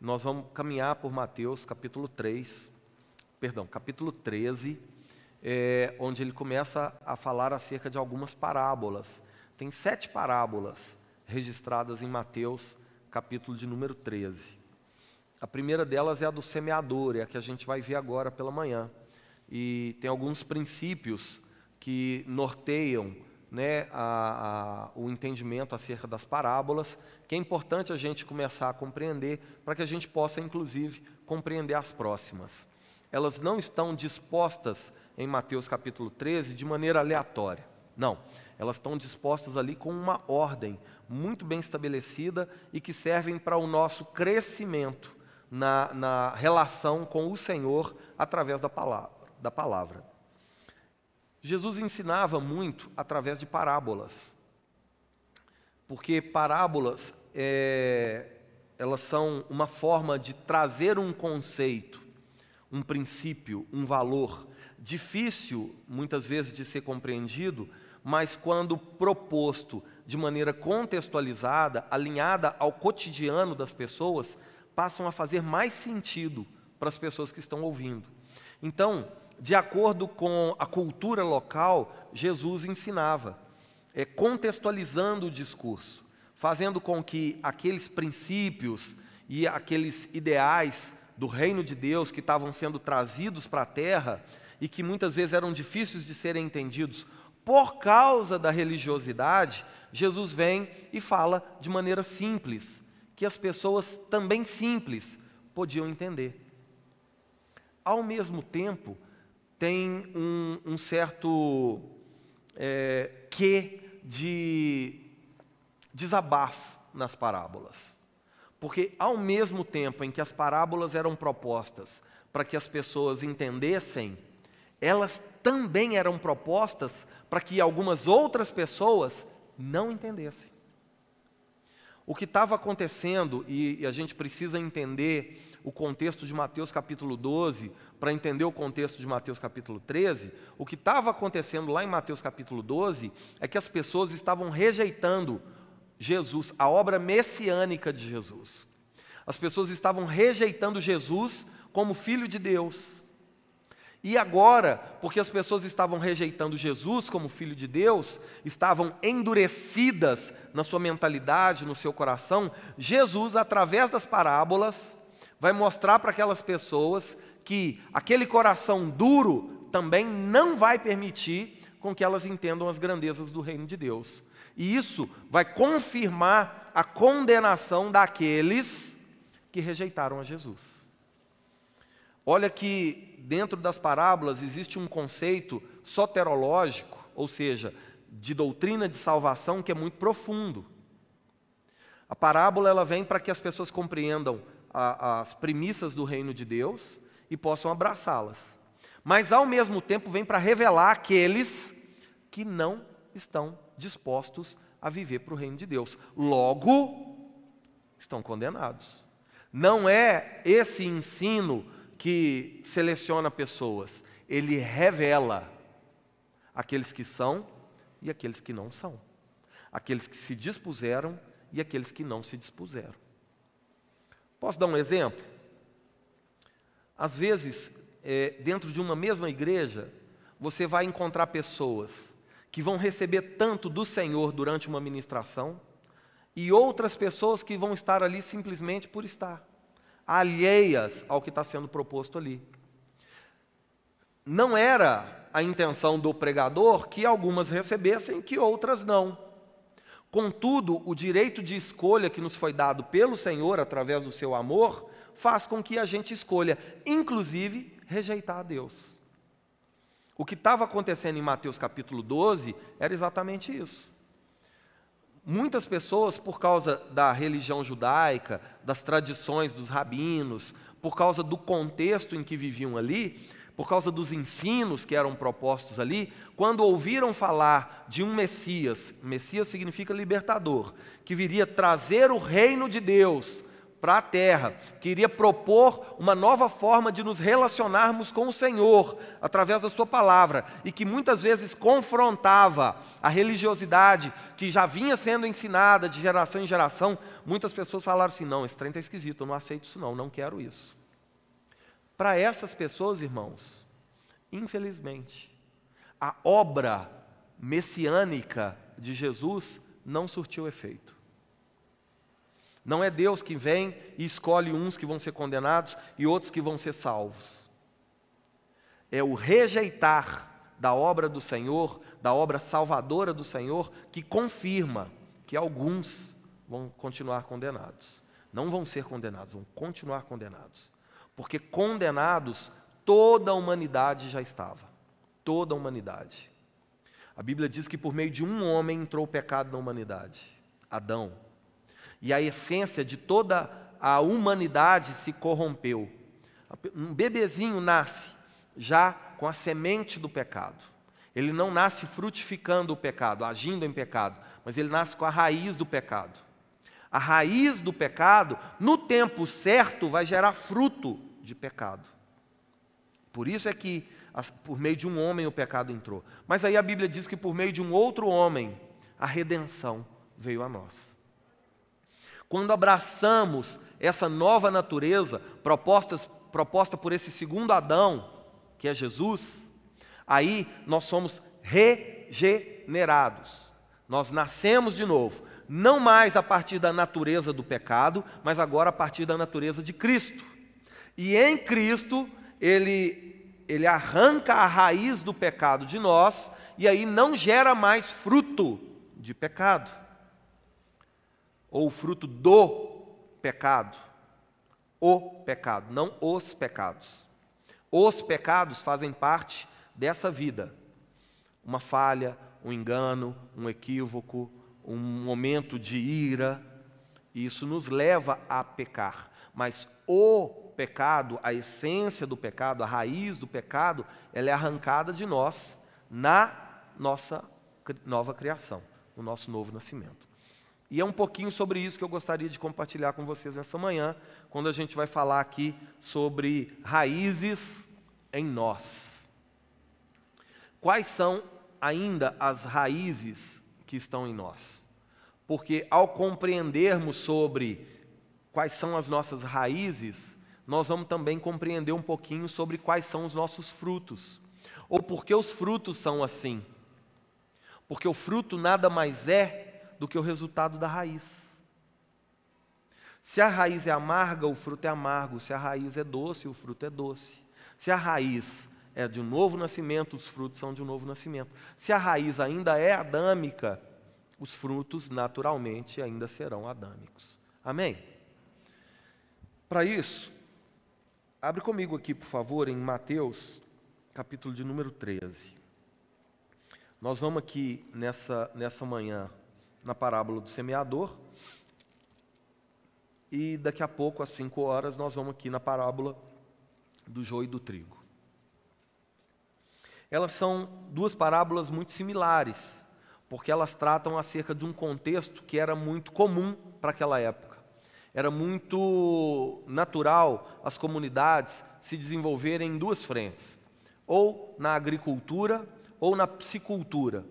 Nós vamos caminhar por Mateus capítulo 3, perdão, capítulo 13, é, onde ele começa a falar acerca de algumas parábolas. Tem sete parábolas registradas em Mateus, capítulo de número 13. A primeira delas é a do semeador, é a que a gente vai ver agora pela manhã. E tem alguns princípios que norteiam né, a, a, o entendimento acerca das parábolas, que é importante a gente começar a compreender, para que a gente possa, inclusive, compreender as próximas. Elas não estão dispostas em Mateus capítulo 13 de maneira aleatória. Não, elas estão dispostas ali com uma ordem muito bem estabelecida e que servem para o nosso crescimento na, na relação com o Senhor através da palavra. Da palavra. Jesus ensinava muito através de parábolas, porque parábolas é, elas são uma forma de trazer um conceito, um princípio, um valor difícil muitas vezes de ser compreendido, mas quando proposto de maneira contextualizada, alinhada ao cotidiano das pessoas, passam a fazer mais sentido para as pessoas que estão ouvindo. Então, de acordo com a cultura local, Jesus ensinava, é, contextualizando o discurso, fazendo com que aqueles princípios e aqueles ideais do reino de Deus que estavam sendo trazidos para a terra e que muitas vezes eram difíceis de serem entendidos por causa da religiosidade, Jesus vem e fala de maneira simples, que as pessoas também simples podiam entender. Ao mesmo tempo, tem um, um certo é, quê de desabafo nas parábolas. Porque, ao mesmo tempo em que as parábolas eram propostas para que as pessoas entendessem, elas também eram propostas para que algumas outras pessoas não entendessem. O que estava acontecendo, e, a gente precisa entender o contexto de Mateus capítulo 12, para entender o contexto de Mateus capítulo 13, o que estava acontecendo lá em Mateus capítulo 12 é que as pessoas estavam rejeitando Jesus, a obra messiânica de Jesus. As pessoas estavam rejeitando Jesus como filho de Deus. E agora, porque as pessoas estavam rejeitando Jesus como filho de Deus, estavam endurecidas na sua mentalidade, no seu coração, Jesus, através das parábolas, vai mostrar para aquelas pessoas que aquele coração duro também não vai permitir com que elas entendam as grandezas do reino de Deus. E isso vai confirmar a condenação daqueles que rejeitaram a Jesus. Olha que dentro das parábolas existe um conceito soterológico, ou seja, de doutrina de salvação que é muito profundo. A parábola ela vem para que as pessoas compreendam a, as premissas do reino de Deus e possam abraçá-las. Mas ao mesmo tempo vem para revelar aqueles que não estão dispostos a viver para o reino de Deus. Logo, estão condenados. Não é esse ensino que seleciona pessoas, ele revela aqueles que são e aqueles que não são, aqueles que se dispuseram e aqueles que não se dispuseram. Posso dar um exemplo? Às vezes, é, dentro de uma mesma igreja, você vai encontrar pessoas que vão receber tanto do Senhor durante uma ministração e outras pessoas que vão estar ali simplesmente por estar alheias ao que está sendo proposto ali. Não era a intenção do pregador que algumas recebessem, que outras não. Contudo, o direito de escolha que nos foi dado pelo Senhor através do seu amor faz com que a gente escolha, inclusive, rejeitar a Deus. O que estava acontecendo em Mateus capítulo 12 era exatamente isso. Muitas pessoas, por causa da religião judaica, das tradições dos rabinos, por causa do contexto em que viviam ali, por causa dos ensinos que eram propostos ali, quando ouviram falar de um Messias, Messias significa libertador, que viria trazer o reino de Deus para a terra, queria propor uma nova forma de nos relacionarmos com o Senhor através da Sua palavra e que muitas vezes confrontava a religiosidade que já vinha sendo ensinada de geração em geração. Muitas pessoas falaram assim: não, esse trem está esquisito, eu não aceito isso, não, não quero isso. Para essas pessoas, irmãos, infelizmente, a obra messiânica de Jesus não surtiu efeito. Não é Deus que vem e escolhe uns que vão ser condenados e outros que vão ser salvos. É o rejeitar da obra do Senhor, da obra salvadora do Senhor, que confirma que alguns vão continuar condenados. Não vão ser condenados, vão continuar condenados. Porque condenados, toda a humanidade já estava. Toda a humanidade. A Bíblia diz que por meio de um homem entrou o pecado na humanidade, Adão e a essência de toda a humanidade se corrompeu. Um bebezinho nasce já com a semente do pecado. Ele não nasce frutificando o pecado, agindo em pecado, mas ele nasce com a raiz do pecado. A raiz do pecado, no tempo certo, vai gerar fruto de pecado. Por isso é que por meio de um homem o pecado entrou. Mas aí a Bíblia diz que por meio de um outro homem a redenção veio a nós. Quando abraçamos essa nova natureza propostas, proposta por esse segundo Adão, que é Jesus, aí nós somos regenerados. Nós nascemos de novo, não mais a partir da natureza do pecado, mas agora a partir da natureza de Cristo. E em Cristo, ele, ele arranca a raiz do pecado de nós, e aí não gera mais fruto de pecado ou o fruto do pecado. O pecado, não os pecados. Os pecados fazem parte dessa vida. Uma falha, um engano, um equívoco, um momento de ira, isso nos leva a pecar. Mas o pecado, a essência do pecado, a raiz do pecado, ela é arrancada de nós na nossa nova criação, no nosso novo nascimento. E é um pouquinho sobre isso que eu gostaria de compartilhar com vocês nessa manhã, quando a gente vai falar aqui sobre raízes em nós. Quais são ainda as raízes que estão em nós? Porque ao compreendermos sobre quais são as nossas raízes, nós vamos também compreender um pouquinho sobre quais são os nossos frutos. Ou porque os frutos são assim. Porque o fruto nada mais é do que o resultado da raiz. Se a raiz é amarga, o fruto é amargo. Se a raiz é doce, o fruto é doce. Se a raiz é de um novo nascimento, os frutos são de um novo nascimento. Se a raiz ainda é adâmica, os frutos naturalmente ainda serão adâmicos. Amém? Para isso, abre comigo aqui, por favor, em Mateus, capítulo de número 13. Nós vamos aqui nessa, nessa manhã na parábola do semeador. E daqui a pouco, às 5 horas, nós vamos aqui na parábola do joio e do trigo. Elas são duas parábolas muito similares, porque elas tratam acerca de um contexto que era muito comum para aquela época. Era muito natural as comunidades se desenvolverem em duas frentes, ou na agricultura ou na psicultura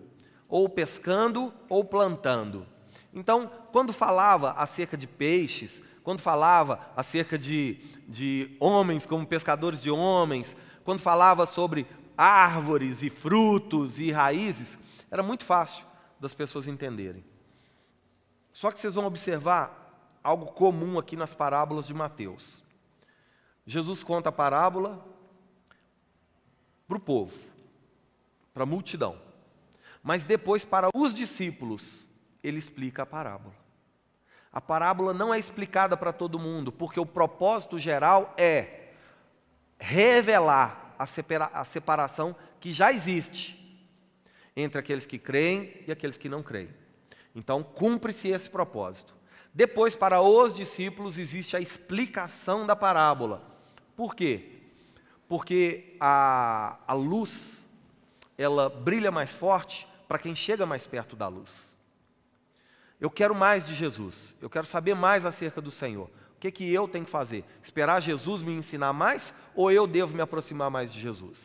ou pescando ou plantando. Então, quando falava acerca de peixes, quando falava acerca de, de homens como pescadores de homens, quando falava sobre árvores e frutos e raízes, era muito fácil das pessoas entenderem. Só que vocês vão observar algo comum aqui nas parábolas de Mateus. Jesus conta a parábola para o povo, para a multidão. Mas depois, para os discípulos, ele explica a parábola. A parábola não é explicada para todo mundo, porque o propósito geral é revelar a, separa a separação que já existe entre aqueles que creem e aqueles que não creem. Então, cumpre-se esse propósito. Depois, para os discípulos, existe a explicação da parábola. Por quê? Porque a, a luz, ela brilha mais forte para quem chega mais perto da luz. Eu quero mais de Jesus, eu quero saber mais acerca do Senhor. O que, que eu tenho que fazer? Esperar Jesus me ensinar mais ou eu devo me aproximar mais de Jesus?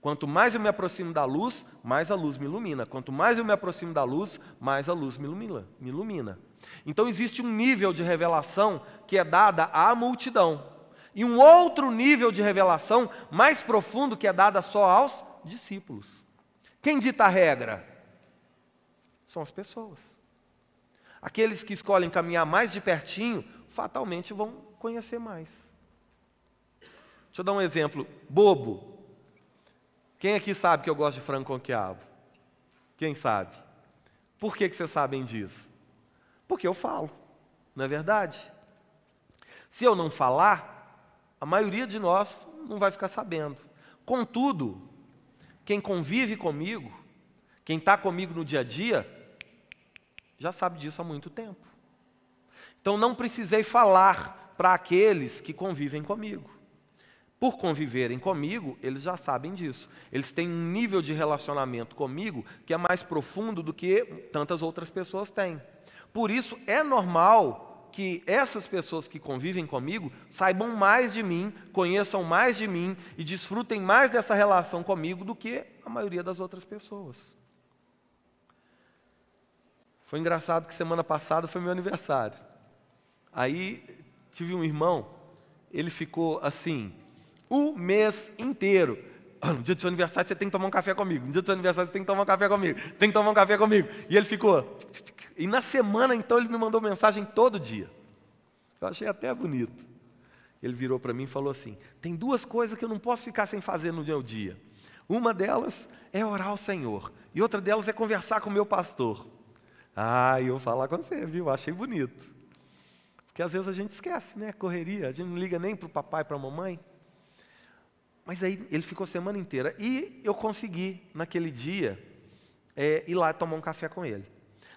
Quanto mais eu me aproximo da luz, mais a luz me ilumina. Quanto mais eu me aproximo da luz, mais a luz me ilumina. Me ilumina. Então existe um nível de revelação que é dada à multidão. E um outro nível de revelação mais profundo que é dada só aos discípulos. Quem dita a regra? São as pessoas. Aqueles que escolhem caminhar mais de pertinho, fatalmente vão conhecer mais. Deixa eu dar um exemplo bobo. Quem aqui sabe que eu gosto de frango com quiabo? Quem sabe? Por que, que vocês sabem disso? Porque eu falo, não é verdade? Se eu não falar, a maioria de nós não vai ficar sabendo. Contudo, quem convive comigo, quem está comigo no dia a dia, já sabe disso há muito tempo. Então não precisei falar para aqueles que convivem comigo. Por conviverem comigo, eles já sabem disso. Eles têm um nível de relacionamento comigo que é mais profundo do que tantas outras pessoas têm. Por isso, é normal que essas pessoas que convivem comigo saibam mais de mim, conheçam mais de mim e desfrutem mais dessa relação comigo do que a maioria das outras pessoas. Foi engraçado que semana passada foi meu aniversário. Aí tive um irmão, ele ficou assim, o mês inteiro. Ah, no dia do seu aniversário você tem que tomar um café comigo. No dia do seu aniversário você tem que tomar um café comigo. Tem que tomar um café comigo. E ele ficou. E na semana, então, ele me mandou mensagem todo dia. Eu achei até bonito. Ele virou para mim e falou assim: tem duas coisas que eu não posso ficar sem fazer no meu dia. Uma delas é orar ao Senhor. E outra delas é conversar com o meu pastor. Ah, eu vou falar com você, viu? Achei bonito. Porque às vezes a gente esquece, né? Correria, a gente não liga nem para o papai e para a mamãe. Mas aí ele ficou a semana inteira. E eu consegui, naquele dia, é, ir lá tomar um café com ele.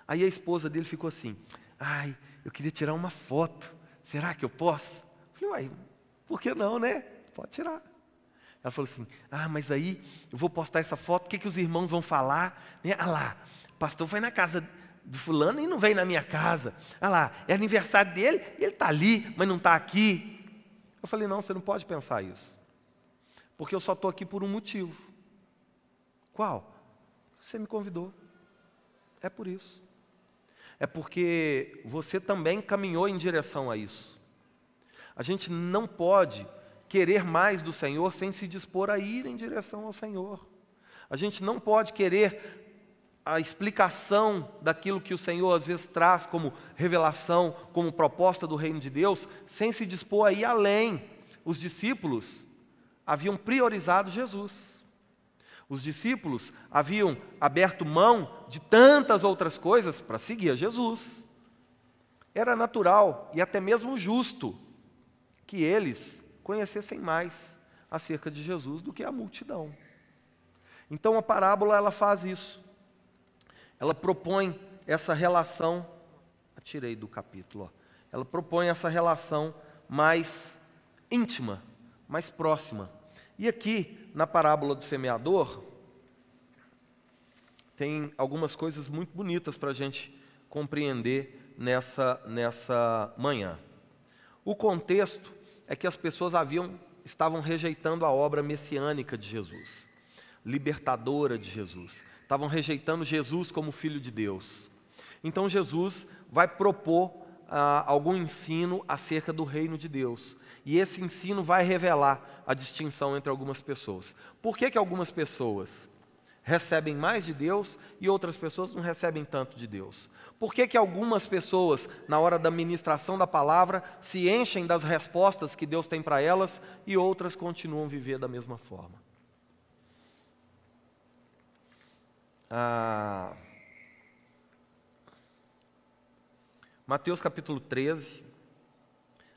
Aí a esposa dele ficou assim: ai, eu queria tirar uma foto. Será que eu posso? Eu falei, uai, por que não, né? Pode tirar. Ela falou assim: ah, mas aí eu vou postar essa foto, o que, que os irmãos vão falar? Né? Ah lá, o pastor foi na casa do fulano e não veio na minha casa. Ah lá, é aniversário dele, ele está ali, mas não está aqui. Eu falei, não, você não pode pensar isso. Porque eu só estou aqui por um motivo. Qual? Você me convidou. É por isso. É porque você também caminhou em direção a isso. A gente não pode querer mais do Senhor sem se dispor a ir em direção ao Senhor. A gente não pode querer a explicação daquilo que o Senhor às vezes traz como revelação, como proposta do reino de Deus, sem se dispor a ir além. Os discípulos haviam priorizado Jesus. Os discípulos haviam aberto mão de tantas outras coisas para seguir a Jesus. Era natural e até mesmo justo que eles conhecessem mais acerca de Jesus do que a multidão. Então a parábola ela faz isso. Ela propõe essa relação, tirei do capítulo, ó. ela propõe essa relação mais íntima mais próxima. E aqui, na parábola do semeador, tem algumas coisas muito bonitas para a gente compreender nessa, nessa manhã. O contexto é que as pessoas haviam, estavam rejeitando a obra messiânica de Jesus, libertadora de Jesus. Estavam rejeitando Jesus como Filho de Deus. Então Jesus vai propor ah, algum ensino acerca do reino de Deus. E esse ensino vai revelar a distinção entre algumas pessoas. Por que, que algumas pessoas recebem mais de Deus e outras pessoas não recebem tanto de Deus? Por que, que algumas pessoas, na hora da ministração da palavra, se enchem das respostas que Deus tem para elas e outras continuam a viver da mesma forma? Ah, Mateus capítulo 13,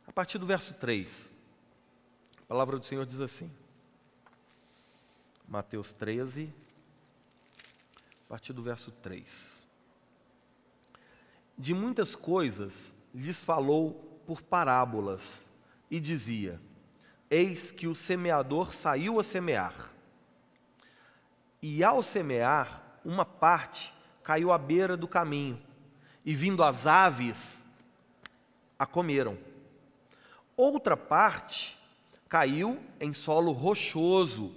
a partir do verso 3. A palavra do Senhor diz assim. Mateus 13, a partir do verso 3. De muitas coisas lhes falou por parábolas e dizia: Eis que o semeador saiu a semear. E ao semear, uma parte caiu à beira do caminho, e vindo as aves, a comeram. Outra parte caiu em solo rochoso,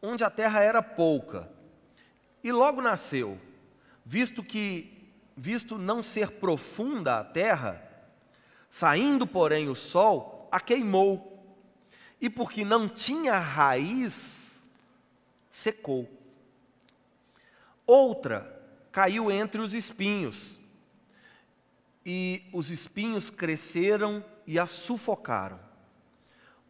onde a terra era pouca, e logo nasceu, visto que visto não ser profunda a terra, saindo, porém, o sol, a queimou. E porque não tinha raiz, secou. Outra caiu entre os espinhos, e os espinhos cresceram e a sufocaram.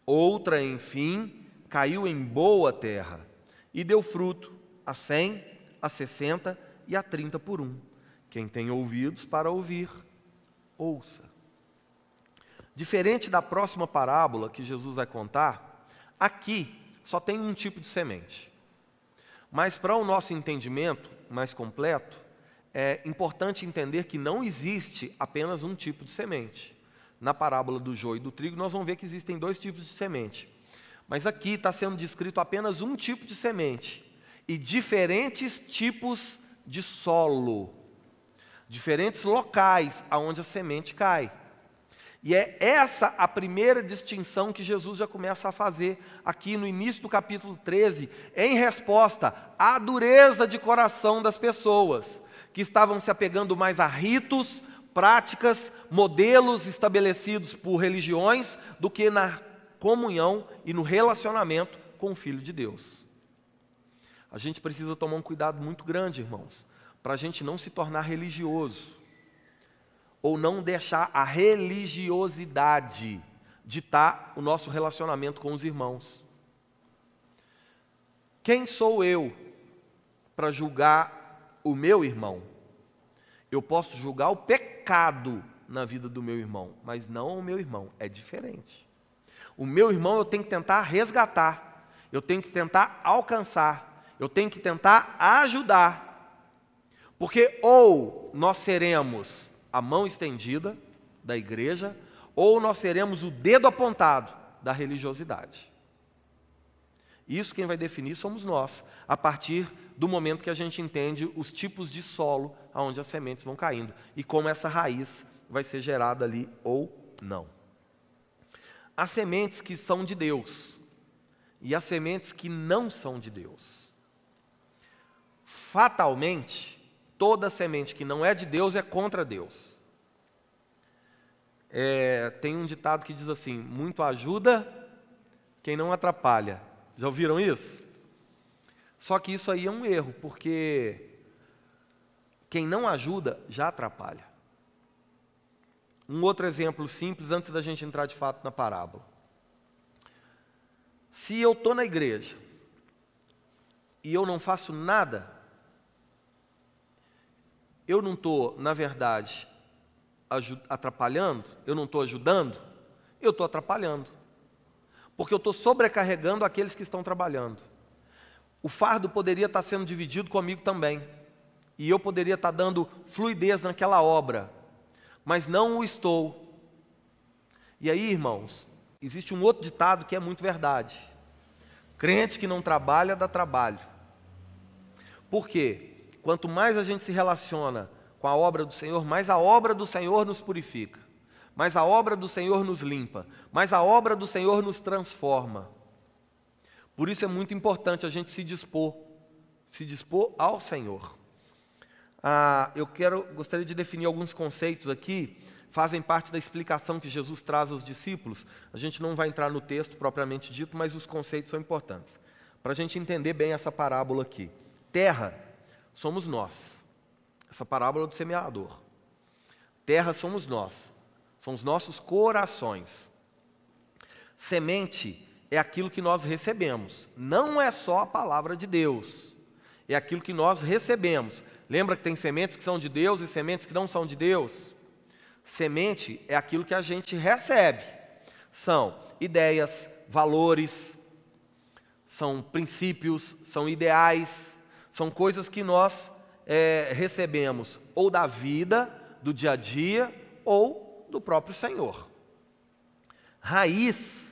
Outra, enfim, caiu em boa terra e deu fruto a cem, a sessenta e a trinta por um. Quem tem ouvidos para ouvir, ouça. Diferente da próxima parábola que Jesus vai contar, aqui só tem um tipo de semente. Mas para o nosso entendimento mais completo, é importante entender que não existe apenas um tipo de semente. Na parábola do joio e do trigo, nós vamos ver que existem dois tipos de semente. Mas aqui está sendo descrito apenas um tipo de semente e diferentes tipos de solo, diferentes locais aonde a semente cai. E é essa a primeira distinção que Jesus já começa a fazer aqui no início do capítulo 13, em resposta à dureza de coração das pessoas que estavam se apegando mais a ritos, práticas, modelos estabelecidos por religiões, do que na comunhão e no relacionamento com o Filho de Deus. A gente precisa tomar um cuidado muito grande, irmãos, para a gente não se tornar religioso, ou não deixar a religiosidade ditar o nosso relacionamento com os irmãos. Quem sou eu para julgar o meu irmão. Eu posso julgar o pecado na vida do meu irmão, mas não o meu irmão. É diferente. O meu irmão eu tenho que tentar resgatar, eu tenho que tentar alcançar, eu tenho que tentar ajudar. Porque ou nós seremos a mão estendida da igreja, ou nós seremos o dedo apontado da religiosidade. Isso quem vai definir somos nós, a partir do momento que a gente entende os tipos de solo aonde as sementes vão caindo e como essa raiz vai ser gerada ali ou não. As sementes que são de Deus e as sementes que não são de Deus. Fatalmente, toda semente que não é de Deus é contra Deus. É, tem um ditado que diz assim: muito ajuda quem não atrapalha. Já ouviram isso? Só que isso aí é um erro, porque quem não ajuda já atrapalha. Um outro exemplo simples, antes da gente entrar de fato na parábola. Se eu estou na igreja e eu não faço nada, eu não estou, na verdade, atrapalhando, eu não estou ajudando, eu estou atrapalhando. Porque eu estou sobrecarregando aqueles que estão trabalhando o fardo poderia estar sendo dividido comigo também. E eu poderia estar dando fluidez naquela obra, mas não o estou. E aí, irmãos, existe um outro ditado que é muito verdade: crente que não trabalha, dá trabalho. Por quê? Quanto mais a gente se relaciona com a obra do Senhor, mais a obra do Senhor nos purifica, mais a obra do Senhor nos limpa, mais a obra do Senhor nos transforma. Por isso é muito importante a gente se dispor, se dispor ao Senhor. Ah, eu quero, gostaria de definir alguns conceitos aqui, fazem parte da explicação que Jesus traz aos discípulos. A gente não vai entrar no texto propriamente dito, mas os conceitos são importantes. Para a gente entender bem essa parábola aqui. Terra somos nós. Essa parábola do semeador. Terra somos nós. São os nossos corações. Semente é aquilo que nós recebemos. Não é só a palavra de Deus. É aquilo que nós recebemos. Lembra que tem sementes que são de Deus e sementes que não são de Deus? Semente é aquilo que a gente recebe. São ideias, valores, são princípios, são ideais, são coisas que nós é, recebemos ou da vida, do dia a dia, ou do próprio Senhor. Raiz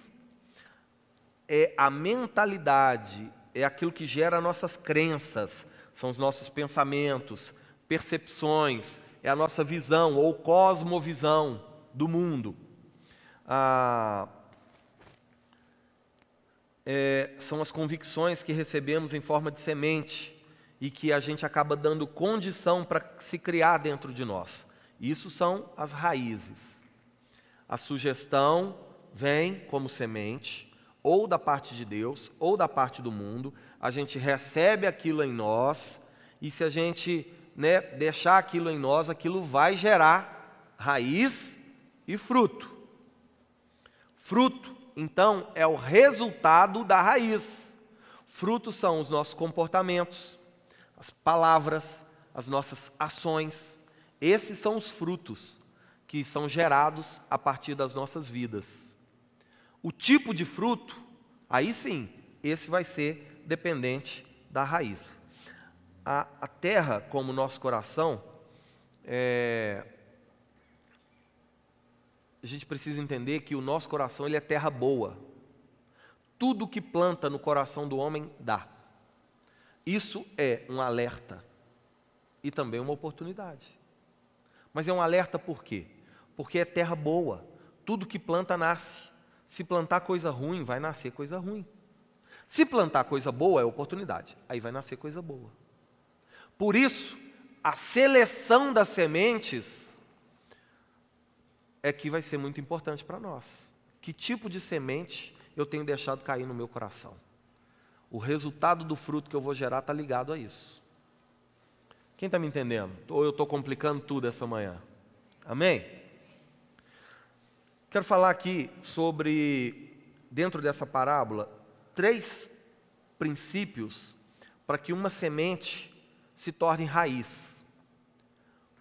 é a mentalidade, é aquilo que gera nossas crenças, são os nossos pensamentos, percepções, é a nossa visão ou cosmovisão do mundo. Ah, é, são as convicções que recebemos em forma de semente e que a gente acaba dando condição para se criar dentro de nós. Isso são as raízes. A sugestão vem como semente, ou da parte de Deus, ou da parte do mundo. A gente recebe aquilo em nós, e se a gente né, deixar aquilo em nós, aquilo vai gerar raiz e fruto. Fruto, então, é o resultado da raiz. Frutos são os nossos comportamentos, as palavras, as nossas ações. Esses são os frutos que são gerados a partir das nossas vidas. O tipo de fruto, aí sim, esse vai ser dependente da raiz. A, a terra, como nosso coração, é, a gente precisa entender que o nosso coração ele é terra boa. Tudo que planta no coração do homem dá. Isso é um alerta e também uma oportunidade. Mas é um alerta por quê? Porque é terra boa. Tudo que planta nasce. Se plantar coisa ruim, vai nascer coisa ruim. Se plantar coisa boa, é oportunidade. Aí vai nascer coisa boa. Por isso, a seleção das sementes é que vai ser muito importante para nós. Que tipo de semente eu tenho deixado cair no meu coração? O resultado do fruto que eu vou gerar está ligado a isso. Quem está me entendendo? Ou eu estou complicando tudo essa manhã? Amém? Quero falar aqui sobre, dentro dessa parábola, três princípios para que uma semente se torne raiz.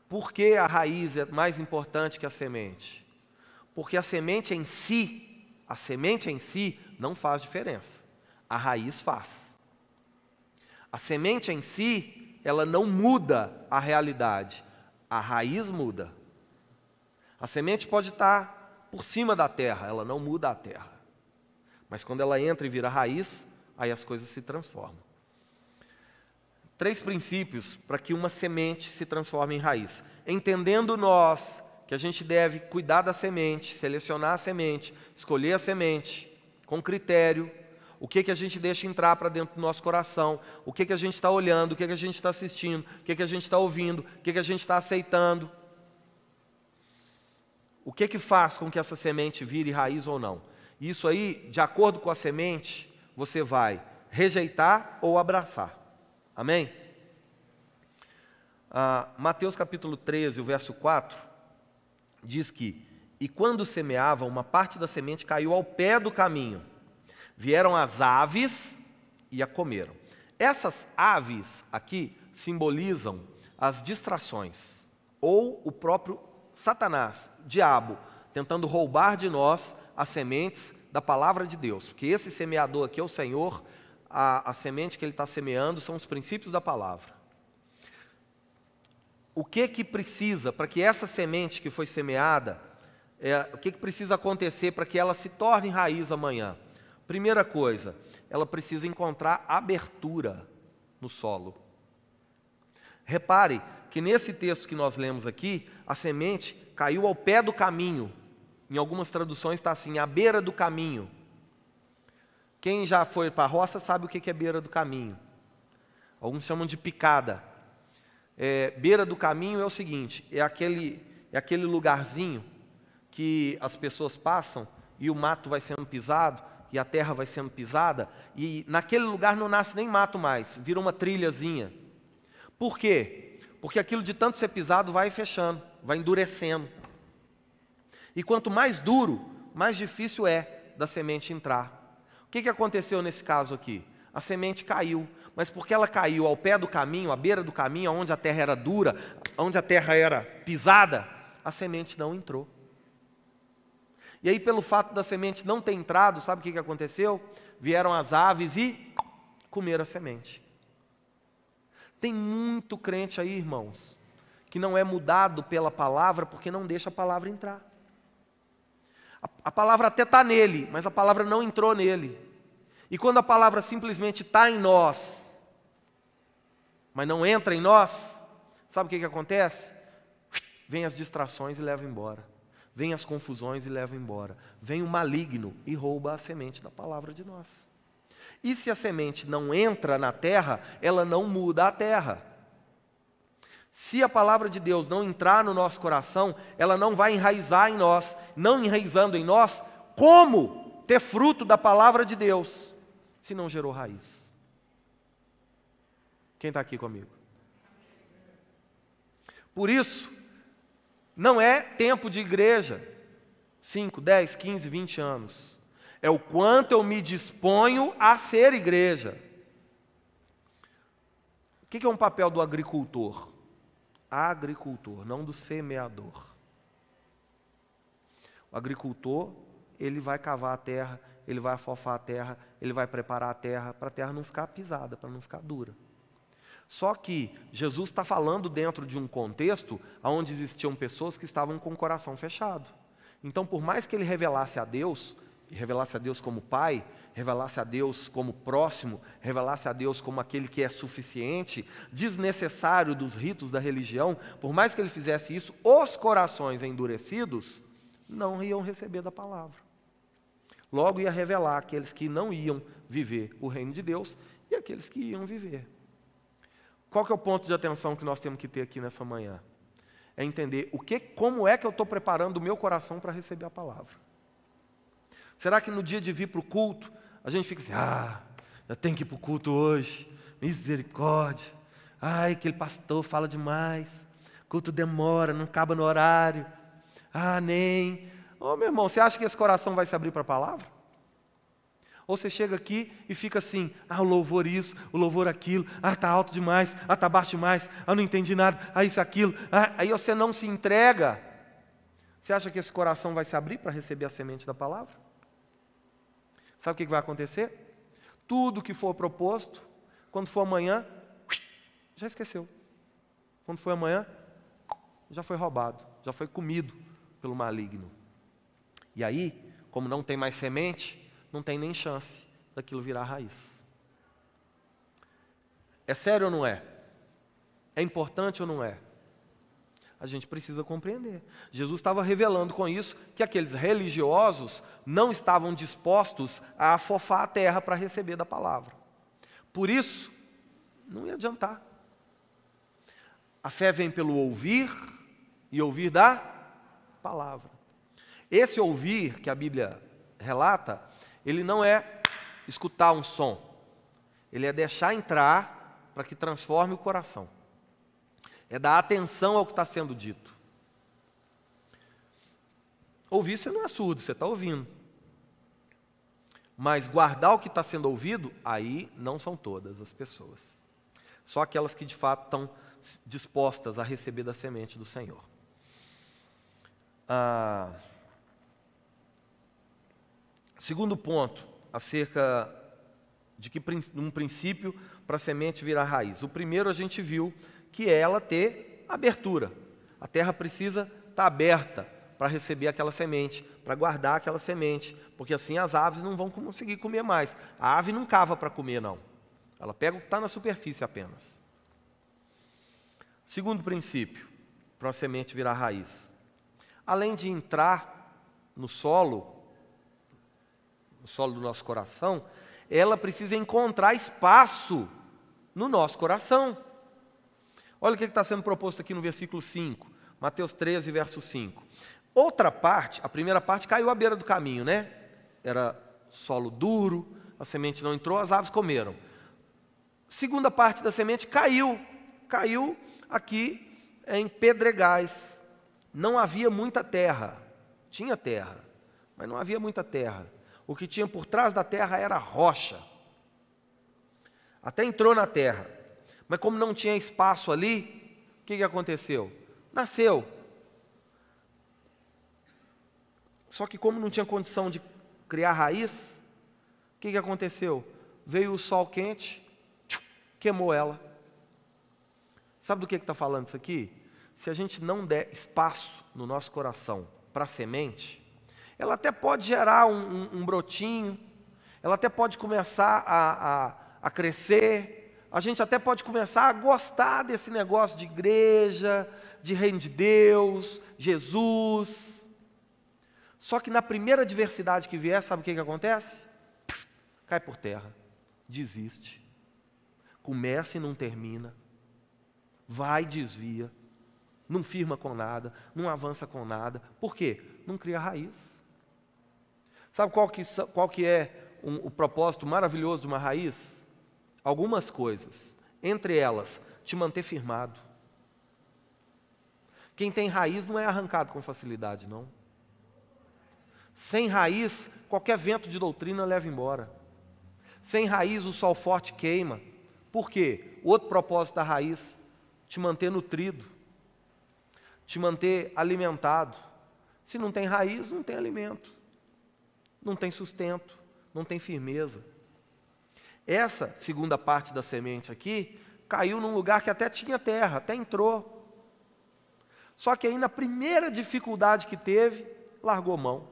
Por que a raiz é mais importante que a semente? Porque a semente em si, a semente em si não faz diferença. A raiz faz. A semente em si ela não muda a realidade, a raiz muda. A semente pode estar por cima da terra, ela não muda a terra. Mas quando ela entra e vira raiz, aí as coisas se transformam. Três princípios para que uma semente se transforme em raiz. Entendendo nós que a gente deve cuidar da semente, selecionar a semente, escolher a semente com critério, o que, que a gente deixa entrar para dentro do nosso coração, o que, que a gente está olhando, o que, que a gente está assistindo, o que, que a gente está ouvindo, o que, que a gente está aceitando. O que, que faz com que essa semente vire raiz ou não? Isso aí, de acordo com a semente, você vai rejeitar ou abraçar. Amém? Ah, Mateus capítulo 13, o verso 4, diz que: E quando semeava, uma parte da semente caiu ao pé do caminho Vieram as aves e a comeram. Essas aves aqui simbolizam as distrações, ou o próprio Satanás, diabo, tentando roubar de nós as sementes da palavra de Deus, porque esse semeador aqui é o Senhor, a, a semente que ele está semeando são os princípios da palavra. O que que precisa para que essa semente que foi semeada, é, o que, que precisa acontecer para que ela se torne raiz amanhã? Primeira coisa, ela precisa encontrar abertura no solo. Repare que nesse texto que nós lemos aqui, a semente caiu ao pé do caminho. Em algumas traduções está assim, à beira do caminho. Quem já foi para a roça sabe o que é beira do caminho. Alguns chamam de picada. É, beira do caminho é o seguinte: é aquele, é aquele lugarzinho que as pessoas passam e o mato vai sendo pisado e a terra vai sendo pisada, e naquele lugar não nasce nem mato mais, vira uma trilhazinha. Por quê? Porque aquilo de tanto ser pisado vai fechando, vai endurecendo. E quanto mais duro, mais difícil é da semente entrar. O que, que aconteceu nesse caso aqui? A semente caiu, mas porque ela caiu ao pé do caminho, à beira do caminho, onde a terra era dura, onde a terra era pisada, a semente não entrou. E aí, pelo fato da semente não ter entrado, sabe o que, que aconteceu? Vieram as aves e comeram a semente. Tem muito crente aí, irmãos, que não é mudado pela palavra porque não deixa a palavra entrar. A, a palavra até está nele, mas a palavra não entrou nele. E quando a palavra simplesmente está em nós, mas não entra em nós, sabe o que, que acontece? Vem as distrações e leva embora. Vem as confusões e leva embora. Vem o maligno e rouba a semente da palavra de nós. E se a semente não entra na terra, ela não muda a terra. Se a palavra de Deus não entrar no nosso coração, ela não vai enraizar em nós. Não enraizando em nós, como ter fruto da palavra de Deus, se não gerou raiz? Quem está aqui comigo? Por isso, não é tempo de igreja, 5, 10, 15, 20 anos. É o quanto eu me disponho a ser igreja. O que é um papel do agricultor? Agricultor, não do semeador. O agricultor, ele vai cavar a terra, ele vai afofar a terra, ele vai preparar a terra para a terra não ficar pisada, para não ficar dura. Só que Jesus está falando dentro de um contexto onde existiam pessoas que estavam com o coração fechado. Então, por mais que ele revelasse a Deus, revelasse a Deus como Pai, revelasse a Deus como próximo, revelasse a Deus como aquele que é suficiente, desnecessário dos ritos da religião, por mais que ele fizesse isso, os corações endurecidos não iam receber da palavra. Logo ia revelar aqueles que não iam viver o reino de Deus e aqueles que iam viver. Qual que é o ponto de atenção que nós temos que ter aqui nessa manhã? É entender o que, como é que eu estou preparando o meu coração para receber a palavra. Será que no dia de vir para o culto, a gente fica assim, ah, eu tenho que ir para o culto hoje, misericórdia. Ai, aquele pastor fala demais, culto demora, não acaba no horário. Ah, nem. Ô oh, meu irmão, você acha que esse coração vai se abrir para a palavra? Ou você chega aqui e fica assim, ah, o louvor isso, o louvor aquilo, ah, está alto demais, ah, está baixo demais, ah, não entendi nada, ah, isso, aquilo, ah, aí você não se entrega. Você acha que esse coração vai se abrir para receber a semente da palavra? Sabe o que vai acontecer? Tudo que for proposto, quando for amanhã, já esqueceu. Quando for amanhã, já foi roubado, já foi comido pelo maligno. E aí, como não tem mais semente, não tem nem chance daquilo virar raiz. É sério ou não é? É importante ou não é? A gente precisa compreender. Jesus estava revelando com isso que aqueles religiosos não estavam dispostos a afofar a terra para receber da palavra. Por isso, não ia adiantar. A fé vem pelo ouvir e ouvir da palavra. Esse ouvir que a Bíblia relata ele não é escutar um som, ele é deixar entrar para que transforme o coração. É dar atenção ao que está sendo dito. Ouvir você não é surdo, você está ouvindo. Mas guardar o que está sendo ouvido, aí não são todas as pessoas. Só aquelas que de fato estão dispostas a receber da semente do Senhor. Ah, Segundo ponto, acerca de que um princípio para a semente virar raiz. O primeiro a gente viu que é ela ter abertura. A terra precisa estar aberta para receber aquela semente, para guardar aquela semente, porque assim as aves não vão conseguir comer mais. A ave não cava para comer, não. Ela pega o que está na superfície apenas. Segundo princípio, para a semente virar raiz. Além de entrar no solo, no solo do nosso coração, ela precisa encontrar espaço no nosso coração. Olha o que está sendo proposto aqui no versículo 5, Mateus 13, verso 5. Outra parte, a primeira parte caiu à beira do caminho, né? Era solo duro, a semente não entrou, as aves comeram. Segunda parte da semente caiu, caiu aqui em pedregais. Não havia muita terra, tinha terra, mas não havia muita terra. O que tinha por trás da terra era rocha. Até entrou na terra. Mas como não tinha espaço ali, o que, que aconteceu? Nasceu. Só que como não tinha condição de criar raiz, o que, que aconteceu? Veio o sol quente, queimou ela. Sabe do que está falando isso aqui? Se a gente não der espaço no nosso coração para a semente, ela até pode gerar um, um, um brotinho, ela até pode começar a, a, a crescer, a gente até pode começar a gostar desse negócio de igreja, de reino de Deus, Jesus. Só que na primeira adversidade que vier, sabe o que, que acontece? Cai por terra. desiste. Começa e não termina. Vai e desvia. Não firma com nada, não avança com nada. Por quê? Não cria raiz. Sabe qual que, qual que é um, o propósito maravilhoso de uma raiz? Algumas coisas. Entre elas, te manter firmado. Quem tem raiz não é arrancado com facilidade, não. Sem raiz, qualquer vento de doutrina leva embora. Sem raiz, o sol forte queima. Por quê? Outro propósito da raiz: te manter nutrido, te manter alimentado. Se não tem raiz, não tem alimento, não tem sustento, não tem firmeza. Essa segunda parte da semente aqui caiu num lugar que até tinha terra, até entrou. Só que aí na primeira dificuldade que teve, largou mão,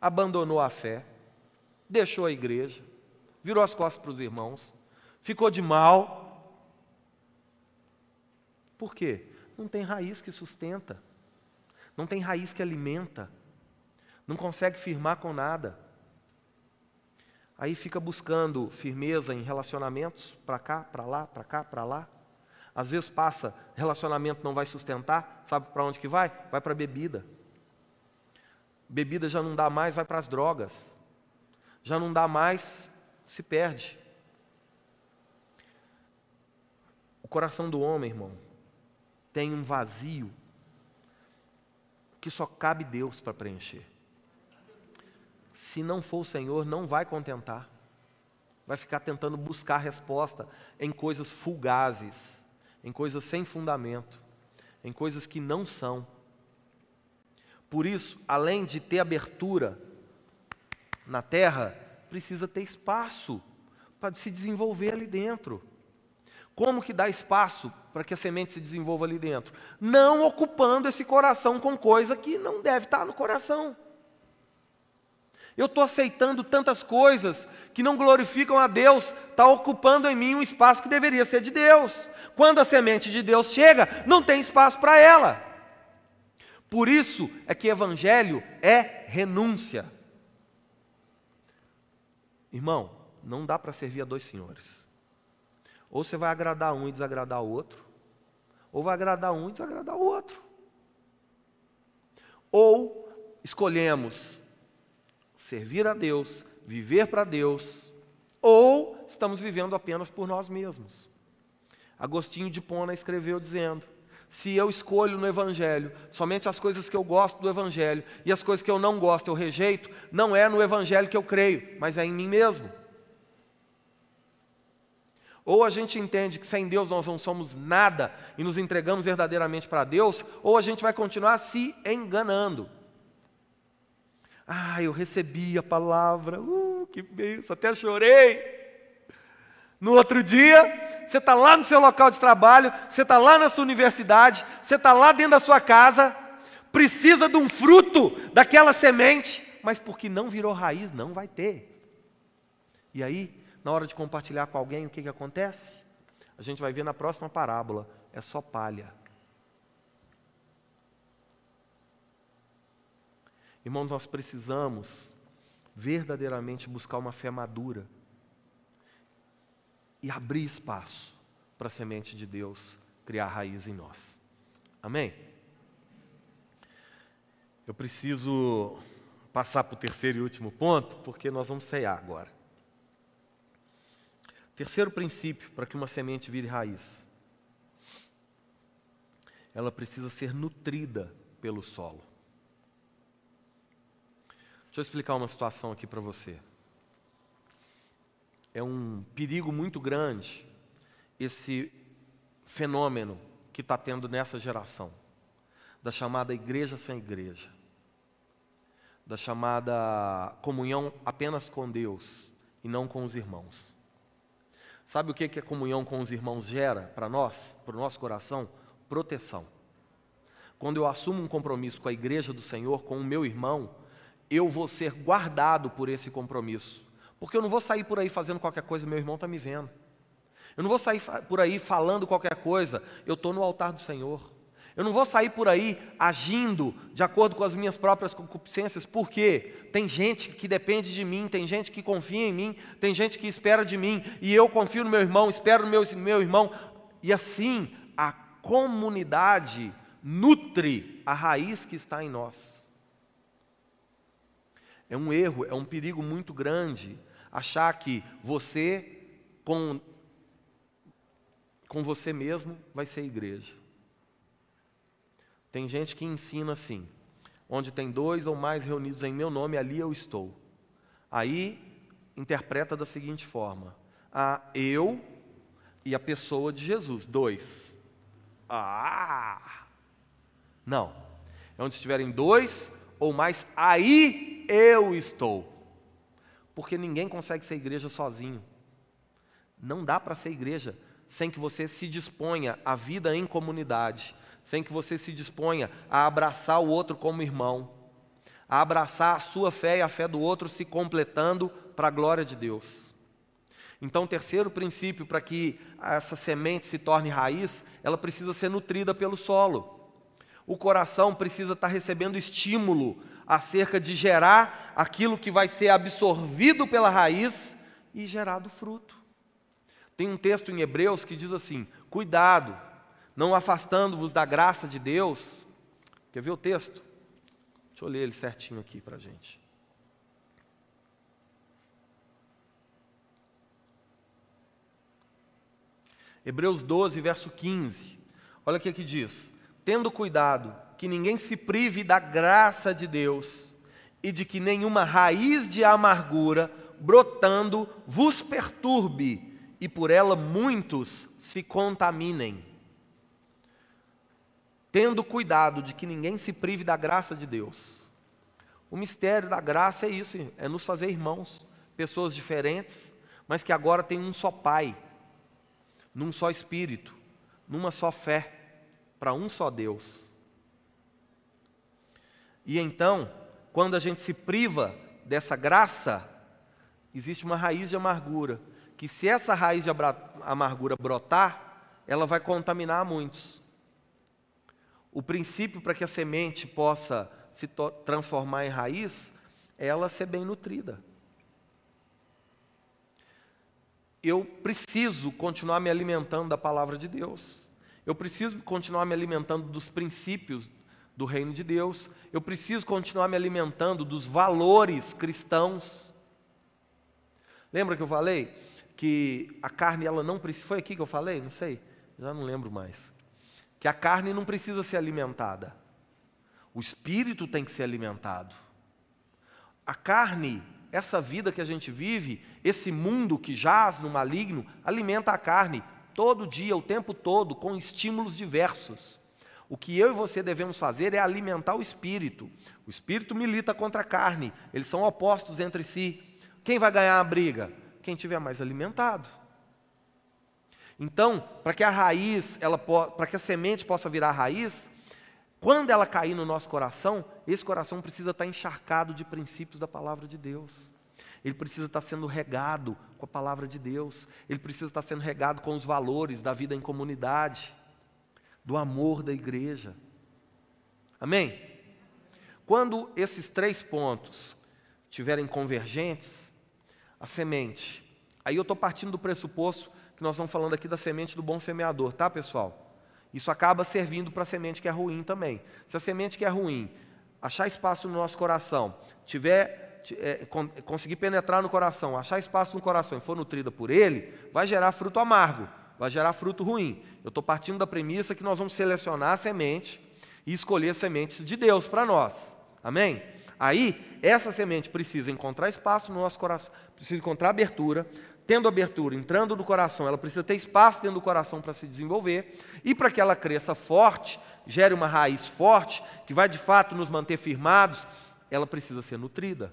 abandonou a fé, deixou a igreja, virou as costas para os irmãos, ficou de mal. Por quê? Não tem raiz que sustenta, não tem raiz que alimenta, não consegue firmar com nada. Aí fica buscando firmeza em relacionamentos, para cá, para lá, para cá, para lá. Às vezes passa, relacionamento não vai sustentar, sabe para onde que vai? Vai para bebida. Bebida já não dá mais, vai para as drogas. Já não dá mais, se perde. O coração do homem, irmão, tem um vazio que só cabe Deus para preencher. Se não for o Senhor, não vai contentar. Vai ficar tentando buscar resposta em coisas fugazes em coisas sem fundamento, em coisas que não são. Por isso, além de ter abertura na terra, precisa ter espaço para se desenvolver ali dentro. Como que dá espaço para que a semente se desenvolva ali dentro? Não ocupando esse coração com coisa que não deve estar no coração. Eu estou aceitando tantas coisas que não glorificam a Deus, está ocupando em mim um espaço que deveria ser de Deus. Quando a semente de Deus chega, não tem espaço para ela. Por isso é que evangelho é renúncia. Irmão, não dá para servir a dois senhores. Ou você vai agradar um e desagradar o outro, ou vai agradar um e desagradar o outro. Ou escolhemos servir a Deus, viver para Deus, ou estamos vivendo apenas por nós mesmos. Agostinho de Pona escreveu dizendo: se eu escolho no Evangelho somente as coisas que eu gosto do Evangelho e as coisas que eu não gosto eu rejeito, não é no Evangelho que eu creio, mas é em mim mesmo. Ou a gente entende que sem Deus nós não somos nada e nos entregamos verdadeiramente para Deus, ou a gente vai continuar se enganando. Ah, eu recebi a palavra, uh, que benção, até chorei. No outro dia, você está lá no seu local de trabalho, você está lá na sua universidade, você está lá dentro da sua casa, precisa de um fruto daquela semente, mas porque não virou raiz, não vai ter. E aí, na hora de compartilhar com alguém, o que, que acontece? A gente vai ver na próxima parábola: é só palha. Irmãos, nós precisamos verdadeiramente buscar uma fé madura e abrir espaço para a semente de Deus criar raiz em nós. Amém? Eu preciso passar para o terceiro e último ponto, porque nós vamos cear agora. Terceiro princípio para que uma semente vire raiz. Ela precisa ser nutrida pelo solo. Deixa eu explicar uma situação aqui para você é um perigo muito grande esse fenômeno que está tendo nessa geração, da chamada igreja sem igreja, da chamada comunhão apenas com Deus e não com os irmãos. Sabe o que, que a comunhão com os irmãos gera para nós, para o nosso coração? Proteção. Quando eu assumo um compromisso com a igreja do Senhor, com o meu irmão, eu vou ser guardado por esse compromisso. Porque eu não vou sair por aí fazendo qualquer coisa, meu irmão está me vendo. Eu não vou sair por aí falando qualquer coisa, eu estou no altar do Senhor. Eu não vou sair por aí agindo de acordo com as minhas próprias concupiscências, porque tem gente que depende de mim, tem gente que confia em mim, tem gente que espera de mim, e eu confio no meu irmão, espero no meu, meu irmão, e assim a comunidade nutre a raiz que está em nós. É um erro, é um perigo muito grande achar que você, com, com você mesmo, vai ser igreja. Tem gente que ensina assim: onde tem dois ou mais reunidos em meu nome, ali eu estou. Aí interpreta da seguinte forma: a eu e a pessoa de Jesus, dois. Ah! Não. É onde estiverem dois ou mais, aí eu estou. Porque ninguém consegue ser igreja sozinho. Não dá para ser igreja sem que você se disponha à vida em comunidade sem que você se disponha a abraçar o outro como irmão, a abraçar a sua fé e a fé do outro se completando para a glória de Deus. Então, o terceiro princípio para que essa semente se torne raiz, ela precisa ser nutrida pelo solo. O coração precisa estar recebendo estímulo acerca de gerar aquilo que vai ser absorvido pela raiz e gerado fruto. Tem um texto em Hebreus que diz assim: cuidado, não afastando-vos da graça de Deus. Quer ver o texto? Deixa eu ler ele certinho aqui para a gente. Hebreus 12, verso 15. Olha o que aqui diz: Tendo cuidado que ninguém se prive da graça de Deus e de que nenhuma raiz de amargura brotando vos perturbe e por ela muitos se contaminem tendo cuidado de que ninguém se prive da graça de Deus. O mistério da graça é isso, é nos fazer irmãos, pessoas diferentes, mas que agora têm um só Pai, num só Espírito, numa só fé, para um só Deus. E então, quando a gente se priva dessa graça, existe uma raiz de amargura, que se essa raiz de amargura brotar, ela vai contaminar muitos. O princípio para que a semente possa se transformar em raiz é ela ser bem nutrida. Eu preciso continuar me alimentando da palavra de Deus. Eu preciso continuar me alimentando dos princípios do reino de Deus. Eu preciso continuar me alimentando dos valores cristãos. Lembra que eu falei que a carne ela não precisa. Foi aqui que eu falei? Não sei. Já não lembro mais que a carne não precisa ser alimentada. O espírito tem que ser alimentado. A carne, essa vida que a gente vive, esse mundo que jaz no maligno, alimenta a carne todo dia, o tempo todo, com estímulos diversos. O que eu e você devemos fazer é alimentar o espírito. O espírito milita contra a carne, eles são opostos entre si. Quem vai ganhar a briga? Quem tiver mais alimentado. Então, para que a raiz, para que a semente possa virar raiz, quando ela cair no nosso coração, esse coração precisa estar encharcado de princípios da palavra de Deus. Ele precisa estar sendo regado com a palavra de Deus. Ele precisa estar sendo regado com os valores da vida em comunidade, do amor da igreja. Amém? Quando esses três pontos estiverem convergentes, a semente, aí eu estou partindo do pressuposto que nós estamos falando aqui da semente do bom semeador, tá, pessoal? Isso acaba servindo para a semente que é ruim também. Se a semente que é ruim achar espaço no nosso coração, tiver é, conseguir penetrar no coração, achar espaço no coração e for nutrida por ele, vai gerar fruto amargo, vai gerar fruto ruim. Eu estou partindo da premissa que nós vamos selecionar a semente e escolher sementes de Deus para nós. Amém? Aí, essa semente precisa encontrar espaço no nosso coração, precisa encontrar abertura, tendo abertura, entrando no coração, ela precisa ter espaço dentro do coração para se desenvolver, e para que ela cresça forte, gere uma raiz forte, que vai de fato nos manter firmados, ela precisa ser nutrida.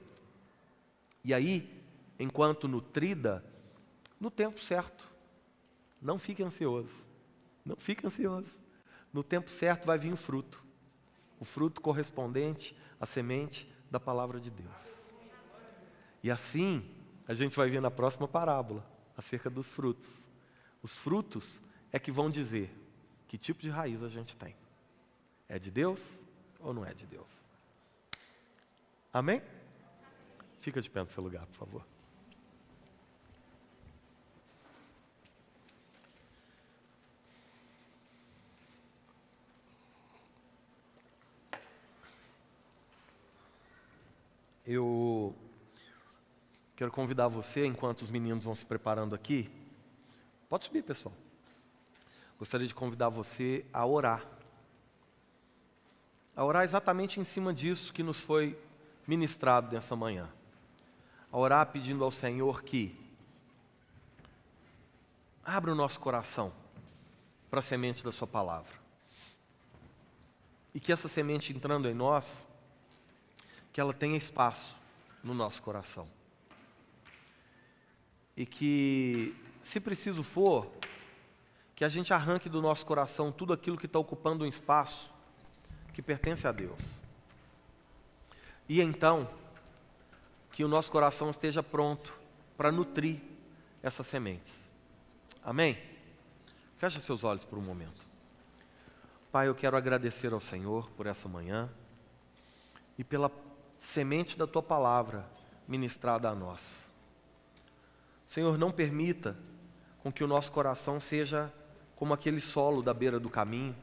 E aí, enquanto nutrida, no tempo certo, não fique ansioso, não fique ansioso. No tempo certo vai vir o fruto, o fruto correspondente à semente da palavra de Deus. E assim, a gente vai ver na próxima parábola acerca dos frutos. Os frutos é que vão dizer que tipo de raiz a gente tem. É de Deus ou não é de Deus? Amém? Fica de pé no seu lugar, por favor. Eu quero convidar você, enquanto os meninos vão se preparando aqui, pode subir, pessoal. Gostaria de convidar você a orar. A orar exatamente em cima disso que nos foi ministrado nessa manhã. A orar pedindo ao Senhor que abra o nosso coração para a semente da Sua palavra. E que essa semente entrando em nós, que ela tenha espaço no nosso coração. E que, se preciso for, que a gente arranque do nosso coração tudo aquilo que está ocupando um espaço que pertence a Deus. E então, que o nosso coração esteja pronto para nutrir essas sementes. Amém? Feche seus olhos por um momento. Pai, eu quero agradecer ao Senhor por essa manhã e pela semente da tua palavra ministrada a nós. Senhor, não permita com que o nosso coração seja como aquele solo da beira do caminho.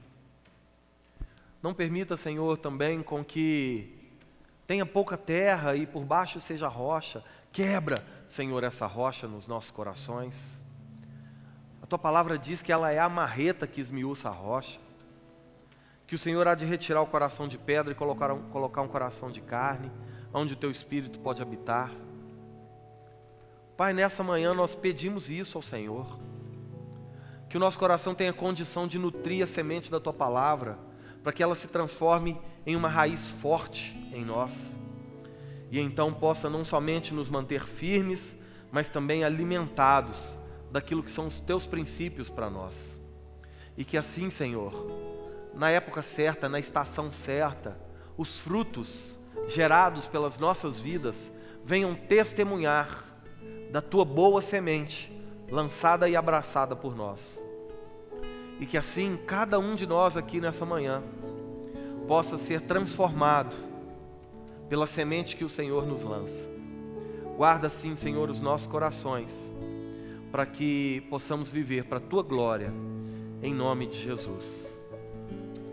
Não permita, Senhor, também com que tenha pouca terra e por baixo seja rocha. Quebra, Senhor, essa rocha nos nossos corações. A tua palavra diz que ela é a marreta que esmiuça a rocha que o Senhor há de retirar o coração de pedra e colocar um, colocar um coração de carne, onde o teu espírito pode habitar. Pai, nessa manhã nós pedimos isso ao Senhor. Que o nosso coração tenha condição de nutrir a semente da tua palavra, para que ela se transforme em uma raiz forte em nós. E então possa não somente nos manter firmes, mas também alimentados daquilo que são os teus princípios para nós. E que assim, Senhor, na época certa, na estação certa, os frutos gerados pelas nossas vidas venham testemunhar da tua boa semente, lançada e abraçada por nós. E que assim cada um de nós aqui nessa manhã possa ser transformado pela semente que o Senhor nos lança. Guarda sim, Senhor, os nossos corações, para que possamos viver para a tua glória, em nome de Jesus.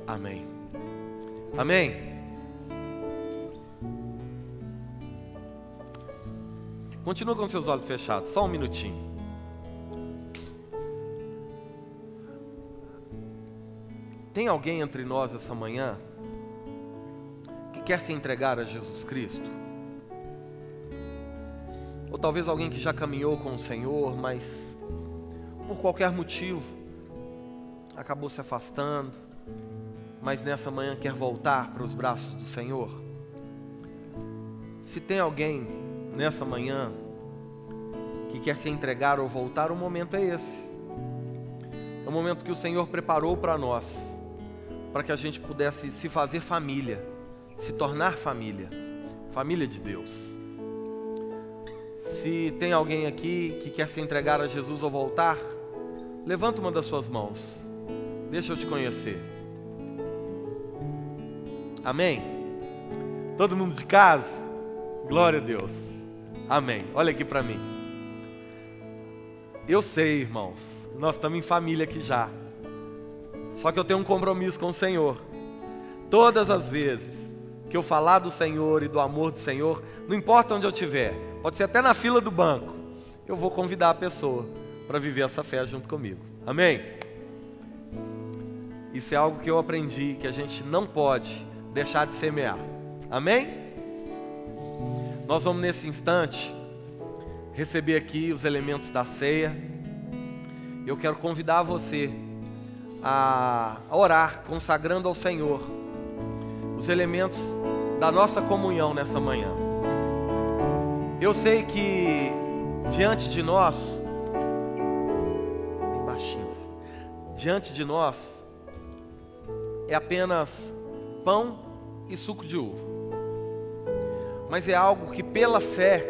Amém. Amém. Continua com seus olhos fechados, só um minutinho. Tem alguém entre nós essa manhã quer se entregar a Jesus Cristo? Ou talvez alguém que já caminhou com o Senhor, mas por qualquer motivo acabou se afastando, mas nessa manhã quer voltar para os braços do Senhor? Se tem alguém nessa manhã que quer se entregar ou voltar, o momento é esse. É o momento que o Senhor preparou para nós, para que a gente pudesse se fazer família, se tornar família, família de Deus. Se tem alguém aqui que quer se entregar a Jesus ou voltar, levanta uma das suas mãos. Deixa eu te conhecer. Amém? Todo mundo de casa? Glória a Deus. Amém. Olha aqui para mim. Eu sei, irmãos, nós estamos em família aqui já. Só que eu tenho um compromisso com o Senhor. Todas as vezes que eu falar do Senhor e do amor do Senhor, não importa onde eu estiver, pode ser até na fila do banco, eu vou convidar a pessoa para viver essa fé junto comigo. Amém? Isso é algo que eu aprendi que a gente não pode deixar de semear. Amém? Nós vamos nesse instante receber aqui os elementos da ceia. Eu quero convidar você a orar, consagrando ao Senhor os elementos da nossa comunhão nessa manhã. Eu sei que diante de nós, bem baixinho, diante de nós é apenas pão e suco de uva. Mas é algo que pela fé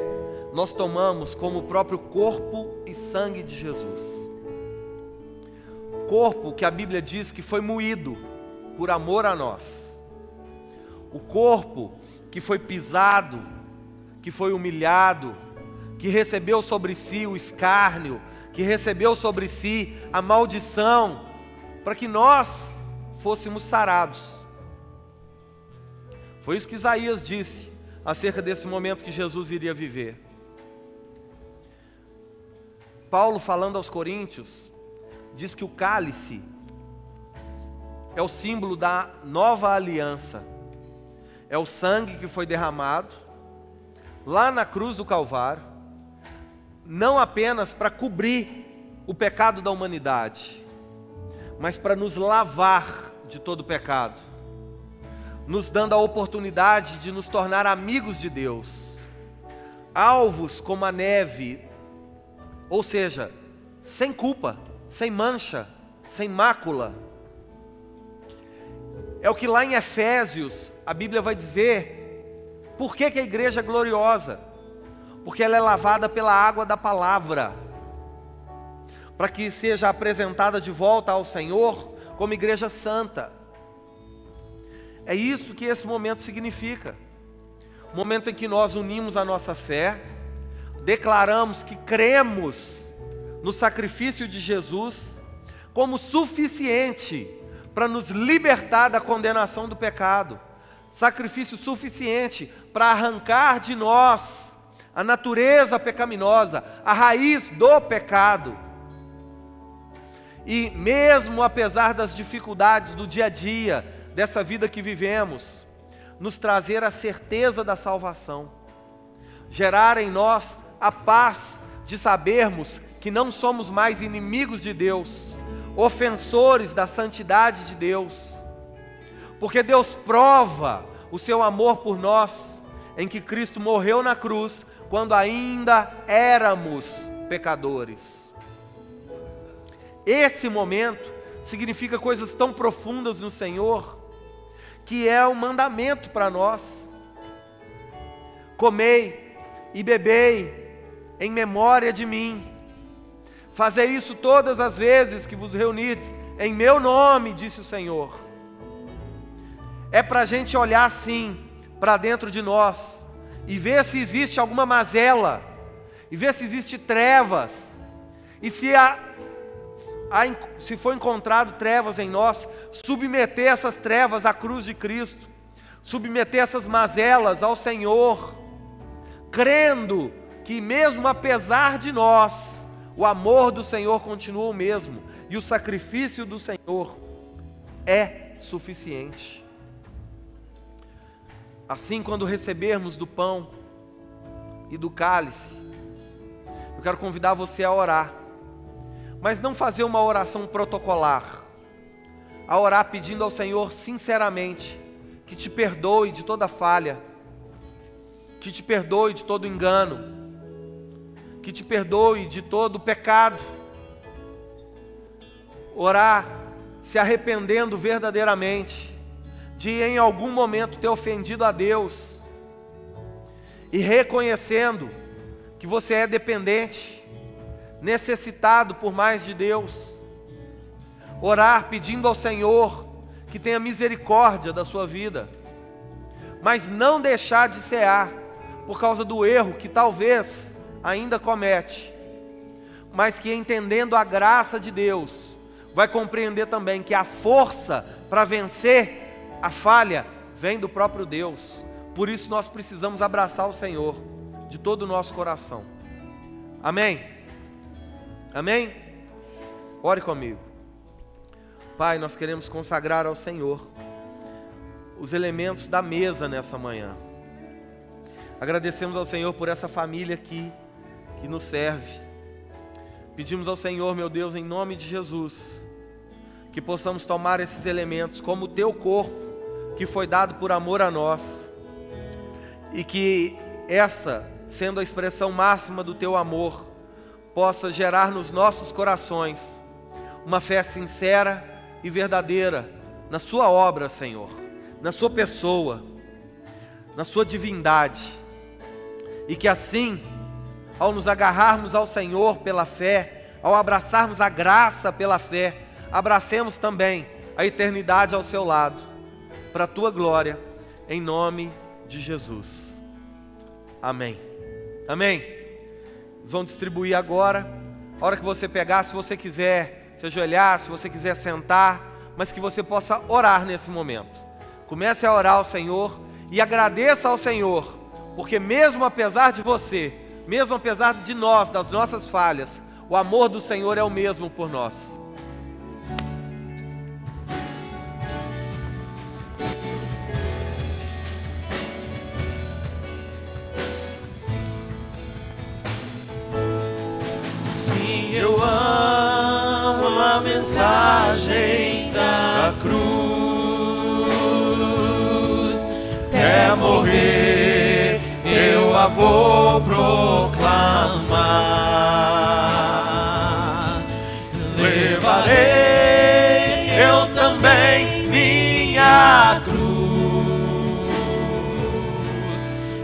nós tomamos como o próprio corpo e sangue de Jesus. Corpo que a Bíblia diz que foi moído por amor a nós. O corpo que foi pisado, que foi humilhado, que recebeu sobre si o escárnio, que recebeu sobre si a maldição, para que nós fôssemos sarados. Foi isso que Isaías disse acerca desse momento que Jesus iria viver. Paulo, falando aos Coríntios, diz que o cálice é o símbolo da nova aliança, é o sangue que foi derramado lá na cruz do Calvário, não apenas para cobrir o pecado da humanidade, mas para nos lavar de todo pecado, nos dando a oportunidade de nos tornar amigos de Deus, alvos como a neve, ou seja, sem culpa, sem mancha, sem mácula. É o que lá em Efésios a Bíblia vai dizer, por que, que a igreja é gloriosa? Porque ela é lavada pela água da palavra, para que seja apresentada de volta ao Senhor como igreja santa. É isso que esse momento significa. Momento em que nós unimos a nossa fé, declaramos que cremos no sacrifício de Jesus como suficiente para nos libertar da condenação do pecado, sacrifício suficiente para arrancar de nós a natureza pecaminosa, a raiz do pecado. E mesmo apesar das dificuldades do dia a dia, dessa vida que vivemos, nos trazer a certeza da salvação, gerar em nós a paz de sabermos que não somos mais inimigos de Deus, ofensores da santidade de Deus, porque Deus prova o seu amor por nós, em que Cristo morreu na cruz quando ainda éramos pecadores. Esse momento significa coisas tão profundas no Senhor, que é um mandamento para nós. Comei e bebei em memória de mim. Fazer isso todas as vezes que vos reunides em meu nome, disse o Senhor. É para a gente olhar assim para dentro de nós e ver se existe alguma mazela, e ver se existe trevas, e se, há, há, se for encontrado trevas em nós, submeter essas trevas à cruz de Cristo, submeter essas mazelas ao Senhor, crendo que mesmo apesar de nós, o amor do Senhor continua o mesmo e o sacrifício do Senhor é suficiente. Assim, quando recebermos do pão e do cálice, eu quero convidar você a orar, mas não fazer uma oração protocolar, a orar pedindo ao Senhor sinceramente que te perdoe de toda falha, que te perdoe de todo engano, que te perdoe de todo pecado. Orar se arrependendo verdadeiramente de em algum momento ter ofendido a Deus e reconhecendo que você é dependente, necessitado por mais de Deus. Orar pedindo ao Senhor que tenha misericórdia da sua vida, mas não deixar de cear por causa do erro que talvez ainda comete, mas que entendendo a graça de Deus, vai compreender também que a força para vencer a falha vem do próprio Deus. Por isso nós precisamos abraçar o Senhor de todo o nosso coração. Amém? Amém? Ore comigo. Pai, nós queremos consagrar ao Senhor os elementos da mesa nessa manhã. Agradecemos ao Senhor por essa família aqui que nos serve. Pedimos ao Senhor, meu Deus, em nome de Jesus, que possamos tomar esses elementos como o teu corpo, que foi dado por amor a nós, e que essa, sendo a expressão máxima do teu amor, possa gerar nos nossos corações uma fé sincera e verdadeira na Sua obra, Senhor, na Sua pessoa, na Sua divindade, e que assim ao nos agarrarmos ao Senhor pela fé, ao abraçarmos a graça pela fé, abracemos também a eternidade ao seu lado, para a tua glória, em nome de Jesus. Amém. Amém. Eles vão distribuir agora. A hora que você pegar, se você quiser se ajoelhar, se você quiser sentar, mas que você possa orar nesse momento. Comece a orar ao Senhor e agradeça ao Senhor, porque mesmo apesar de você, mesmo apesar de nós, das nossas falhas, o amor do Senhor é o mesmo por nós. Sim, eu amo a mensagem da cruz. Até morrer vou proclamar. Levarei eu também minha cruz.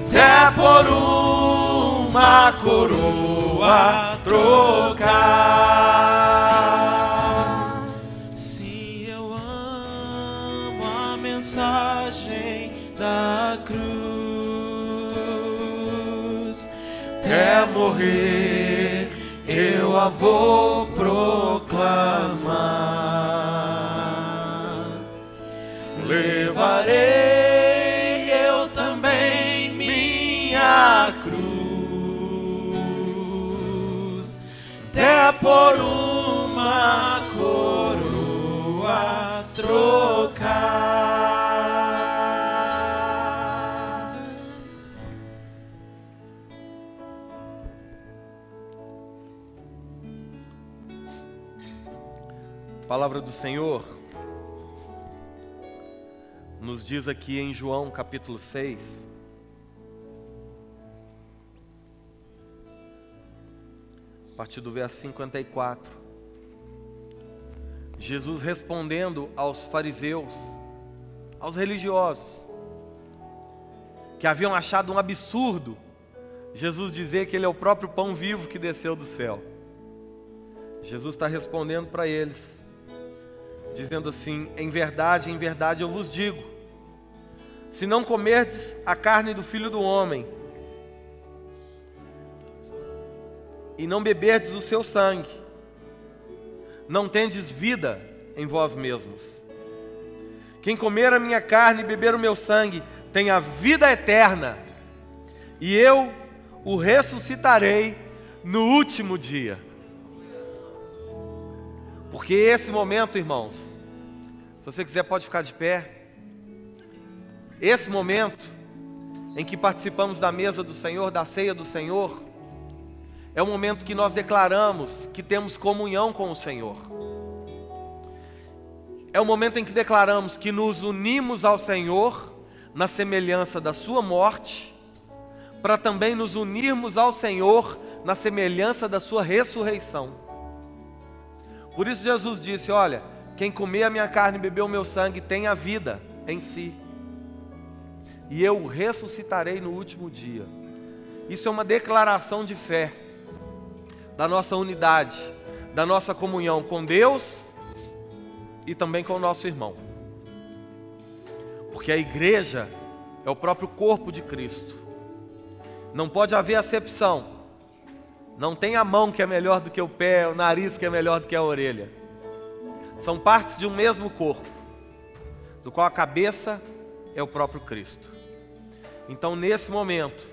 Até por uma coroa trocar. Até morrer eu a vou proclamar. Levarei eu também minha cruz, até por uma coroa trocar. Palavra do Senhor nos diz aqui em João capítulo 6, a partir do verso 54. Jesus respondendo aos fariseus, aos religiosos, que haviam achado um absurdo Jesus dizer que Ele é o próprio pão vivo que desceu do céu. Jesus está respondendo para eles, dizendo assim: Em verdade, em verdade eu vos digo, se não comerdes a carne do filho do homem, e não beberdes o seu sangue, não tendes vida em vós mesmos. Quem comer a minha carne e beber o meu sangue tem a vida eterna, e eu o ressuscitarei no último dia. Porque esse momento, irmãos, se você quiser pode ficar de pé. Esse momento em que participamos da mesa do Senhor, da ceia do Senhor, é o momento que nós declaramos que temos comunhão com o Senhor. É o momento em que declaramos que nos unimos ao Senhor na semelhança da Sua morte, para também nos unirmos ao Senhor na semelhança da Sua ressurreição. Por isso Jesus disse: Olha, quem comer a minha carne e beber o meu sangue tem a vida em si, e eu ressuscitarei no último dia. Isso é uma declaração de fé, da nossa unidade, da nossa comunhão com Deus e também com o nosso irmão. Porque a igreja é o próprio corpo de Cristo. Não pode haver acepção. Não tem a mão que é melhor do que o pé, o nariz que é melhor do que a orelha. São partes de um mesmo corpo, do qual a cabeça é o próprio Cristo. Então, nesse momento,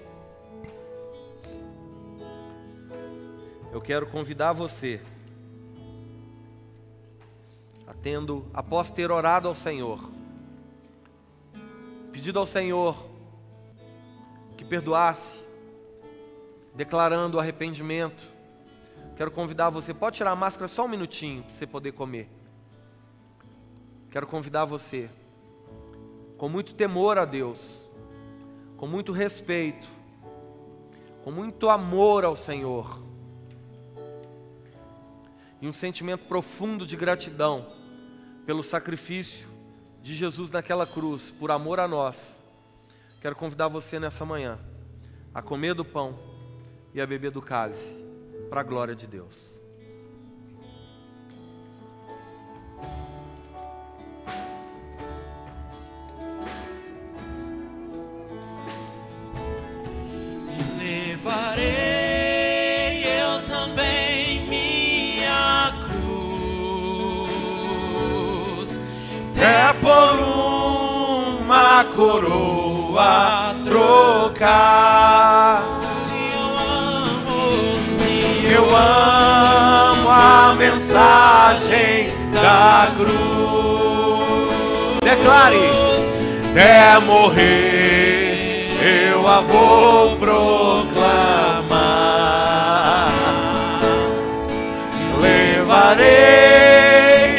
eu quero convidar você, a tendo, após ter orado ao Senhor, pedido ao Senhor que perdoasse, declarando arrependimento. Quero convidar você, pode tirar a máscara só um minutinho para você poder comer. Quero convidar você, com muito temor a Deus, com muito respeito, com muito amor ao Senhor, e um sentimento profundo de gratidão pelo sacrifício de Jesus naquela cruz, por amor a nós. Quero convidar você nessa manhã a comer do pão e a beber do cálice, para a glória de Deus. Levarei eu também minha cruz, até por uma coroa trocar. Mensagem da cruz. Declare. Até morrer, eu a vou proclamar. Levarei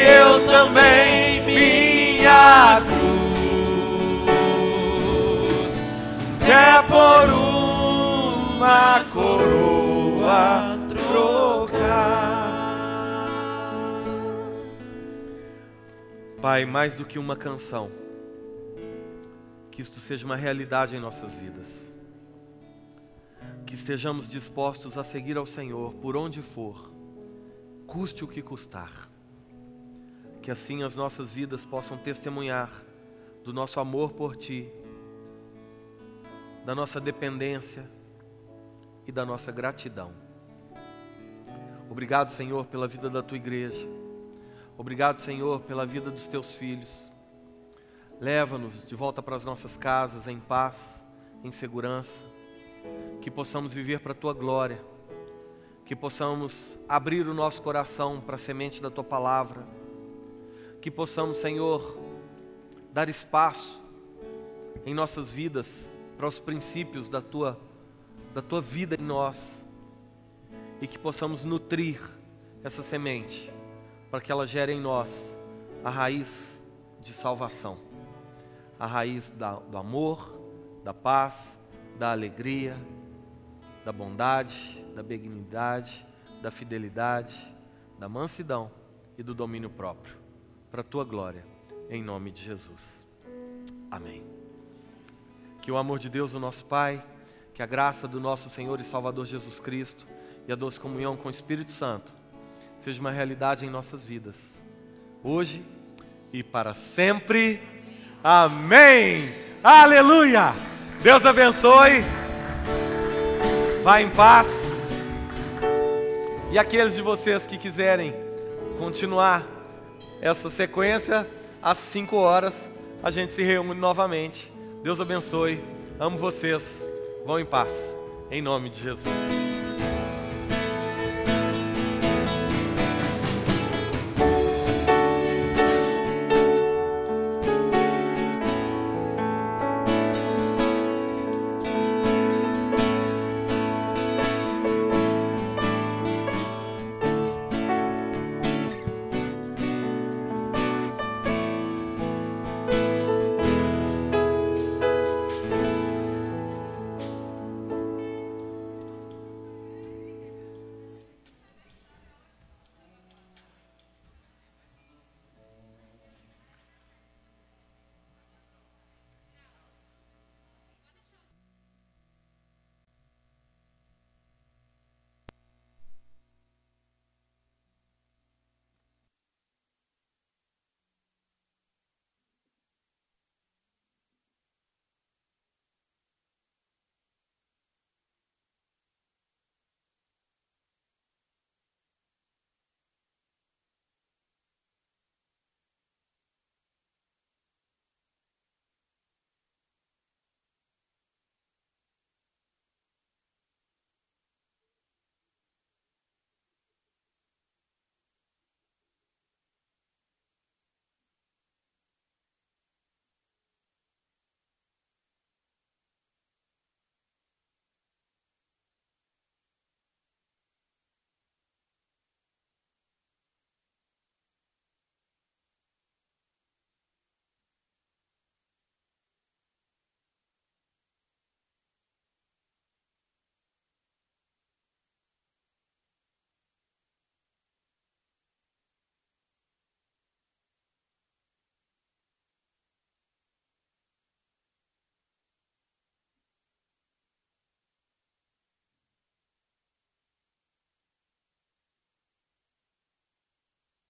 eu também minha cruz, até por uma coroa Pai, mais do que uma canção, que isto seja uma realidade em nossas vidas. Que estejamos dispostos a seguir ao Senhor por onde for, custe o que custar. Que assim as nossas vidas possam testemunhar do nosso amor por Ti, da nossa dependência e da nossa gratidão. Obrigado, Senhor, pela vida da Tua igreja. Obrigado, Senhor, pela vida dos Teus filhos. Leva-nos de volta para as nossas casas em paz, em segurança, que possamos viver para a tua glória, que possamos abrir o nosso coração para a semente da tua palavra, que possamos, Senhor, dar espaço em nossas vidas para os princípios da tua da tua vida em nós. E que possamos nutrir essa semente para que ela gere em nós a raiz de salvação a raiz da, do amor, da paz, da alegria, da bondade, da benignidade, da fidelidade, da mansidão e do domínio próprio, para a tua glória, em nome de Jesus. Amém. Que o amor de Deus, o nosso Pai, que a graça do nosso Senhor e Salvador Jesus Cristo e a doce comunhão com o Espírito Santo seja uma realidade em nossas vidas, hoje e para sempre. Amém. Aleluia. Deus abençoe. Vá em paz. E aqueles de vocês que quiserem continuar essa sequência, às 5 horas a gente se reúne novamente. Deus abençoe. Amo vocês. Vão em paz. Em nome de Jesus.